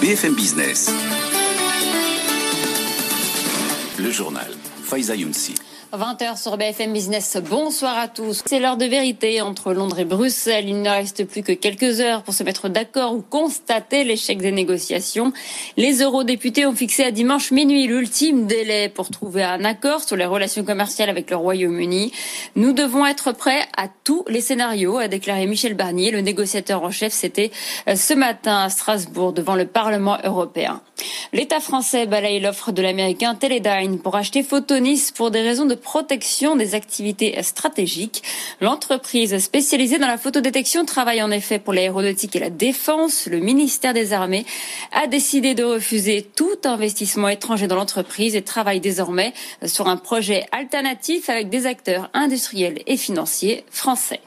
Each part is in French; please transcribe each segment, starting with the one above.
BFM Business. Le journal. Faiza Younsi. 20h sur BFM Business. Bonsoir à tous. C'est l'heure de vérité entre Londres et Bruxelles. Il ne reste plus que quelques heures pour se mettre d'accord ou constater l'échec des négociations. Les eurodéputés ont fixé à dimanche minuit l'ultime délai pour trouver un accord sur les relations commerciales avec le Royaume-Uni. Nous devons être prêts à tous les scénarios, a déclaré Michel Barnier, le négociateur en chef. C'était euh, ce matin à Strasbourg devant le Parlement européen. L'État français balaye l'offre de l'américain Teledyne pour acheter Photonis pour des raisons de protection des activités stratégiques. L'entreprise spécialisée dans la photodétection travaille en effet pour l'aéronautique et la défense. Le ministère des Armées a décidé de refuser tout investissement étranger dans l'entreprise et travaille désormais sur un projet alternatif avec des acteurs industriels et financiers français.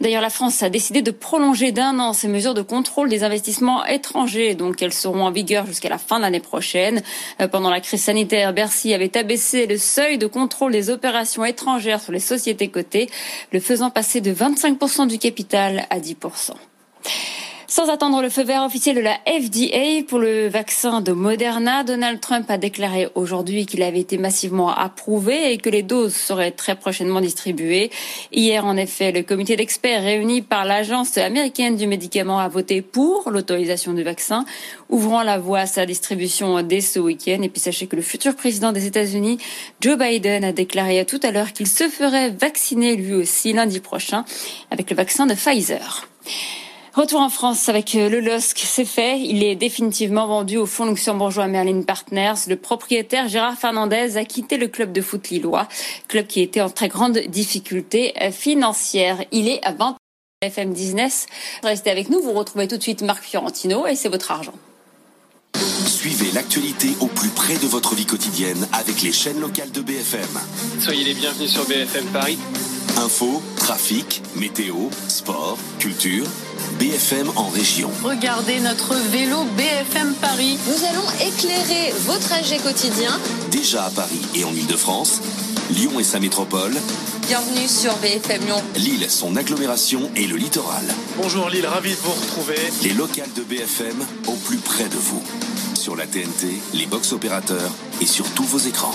D'ailleurs, la France a décidé de prolonger d'un an ces mesures de contrôle des investissements étrangers. Donc, elles seront en vigueur jusqu'à la fin de l'année prochaine. Euh, pendant la crise sanitaire, Bercy avait abaissé le seuil de contrôle des opérations étrangères sur les sociétés cotées, le faisant passer de 25% du capital à 10%. Sans attendre le feu vert officiel de la FDA pour le vaccin de Moderna, Donald Trump a déclaré aujourd'hui qu'il avait été massivement approuvé et que les doses seraient très prochainement distribuées. Hier, en effet, le comité d'experts réuni par l'Agence américaine du médicament a voté pour l'autorisation du vaccin, ouvrant la voie à sa distribution dès ce week-end. Et puis sachez que le futur président des États-Unis, Joe Biden, a déclaré tout à l'heure qu'il se ferait vacciner lui aussi lundi prochain avec le vaccin de Pfizer. Retour en France avec euh, le LOSC, c'est fait. Il est définitivement vendu au fonds luxembourgeois Merlin Partners. Le propriétaire Gérard Fernandez a quitté le club de foot lillois, club qui était en très grande difficulté euh, financière. Il est à 20 FM Business. Restez avec nous, vous retrouvez tout de suite Marc Fiorentino et c'est votre argent. Suivez l'actualité au plus près de votre vie quotidienne avec les chaînes locales de BFM. Soyez les bienvenus sur BFM Paris. Info, trafic, météo, sport, culture. BFM en région. Regardez notre vélo BFM Paris. Nous allons éclairer vos trajets quotidiens. Déjà à Paris et en Ile-de-France, Lyon et sa métropole. Bienvenue sur BFM Lyon. Lille, son agglomération et le littoral. Bonjour Lille, ravi de vous retrouver. Les locales de BFM au plus près de vous. Sur la TNT, les box opérateurs et sur tous vos écrans.